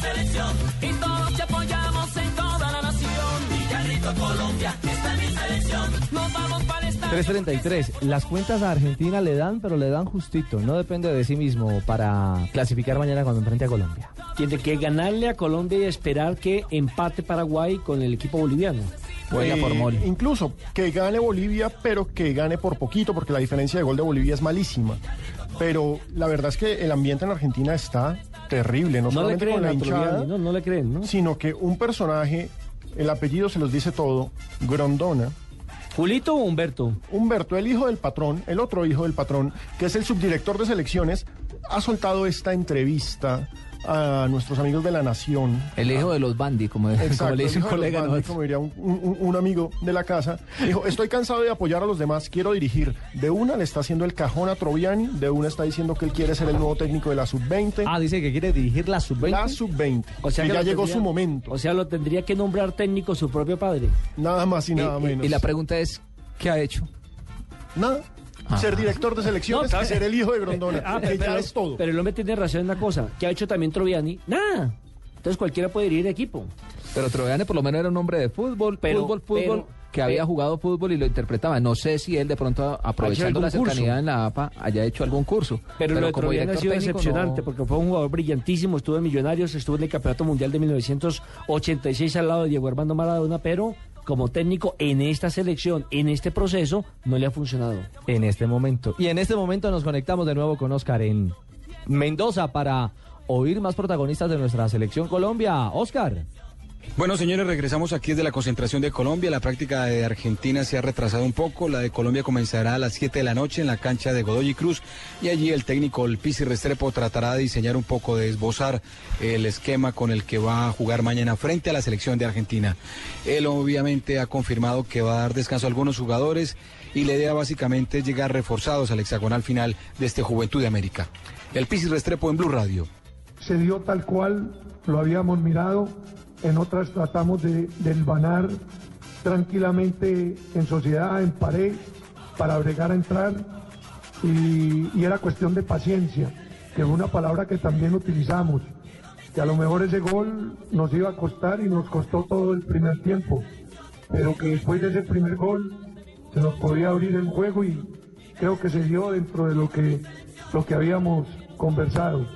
Selección. Y todos te apoyamos en toda la nación. Villarrito, Colombia, esta es mi selección. Nos vamos para el estadio. 333. Las cuentas a Argentina le dan, pero le dan justito. No depende de sí mismo para clasificar mañana cuando enfrente a Colombia. Tiene que ganarle a Colombia y esperar que empate Paraguay con el equipo boliviano. Juega por mol. Eh, Incluso que gane Bolivia, pero que gane por poquito, porque la diferencia de gol de Bolivia es malísima. Pero la verdad es que el ambiente en Argentina está terrible, no, No le solamente creen con la hinchada, no, no le creen, ¿no? sino que un personaje, el apellido se los dice todo, Grondona, ¿Julito o Humberto? Humberto, el hijo del patrón, el otro hijo del patrón, que es el subdirector de selecciones, ha soltado esta entrevista a nuestros amigos de la Nación. El hijo de los Bandi, como, le dice un colega. Bandi, como diría un, un- un amigo de la casa. Dijo, estoy cansado de apoyar a los demás, quiero dirigir. De una le está haciendo el cajón a Troviani, de una está diciendo que él quiere ser el nuevo técnico de la sub-20. Ah, dice que quiere dirigir la sub-20. la sub-20. O sea que que ya llegó tendría- su momento. O sea, lo tendría que nombrar técnico su propio padre. nada más y nada Y- y- menos. y la pregunta es, ¿qué ha hecho? Nada. Ser director de selecciones No, y ser el hijo de Grondona. Ah, que ya es todo. Pero el hombre tiene razón en una cosa. ¿Qué ha hecho también Troviani? Nada. Entonces cualquiera puede dirigir equipo. Pero Troviani por lo menos era un hombre de fútbol, Pero- fútbol, fútbol, pero- que había pero- jugado fútbol y lo interpretaba. No sé si él de pronto, aprovechando la curso. cercanía en la APA, haya hecho algún curso. Pero, lo de como ha sido técnico, decepcionante no- porque fue un jugador brillantísimo, estuvo en Millonarios, estuvo en el Campeonato Mundial de 1986 al lado de Diego Armando Maradona, pero como técnico en esta selección, en este proceso, no le ha funcionado. en este momento. Y en este momento nos conectamos de nuevo con Oscar en Mendoza para oír más protagonistas de nuestra selección Colombia. Oscar. Bueno, señores, regresamos aquí desde la concentración de Colombia. La práctica de Argentina se ha retrasado un poco. La de Colombia comenzará a las 7 de la noche en la cancha de Godoy Cruz. Y allí el técnico, el Pizzi Restrepo, tratará de diseñar un poco, de esbozar el esquema con el que va a jugar mañana frente a la selección de Argentina. Él obviamente ha confirmado que va a dar descanso a algunos jugadores y la idea básicamente es llegar reforzados al hexagonal final de este Juventud de América. El Pizzi Restrepo en Blue Radio. se dio tal cual lo habíamos mirado, en otras tratamos de, hilvanar tranquilamente en sociedad, en pared, para bregar a entrar, y, era cuestión de paciencia, que fue una palabra que también utilizamos, que a lo mejor ese gol nos iba a costar y nos costó todo el primer tiempo, pero que después de ese primer gol se nos podía abrir el juego y creo que se dio dentro de lo que, lo que habíamos conversado.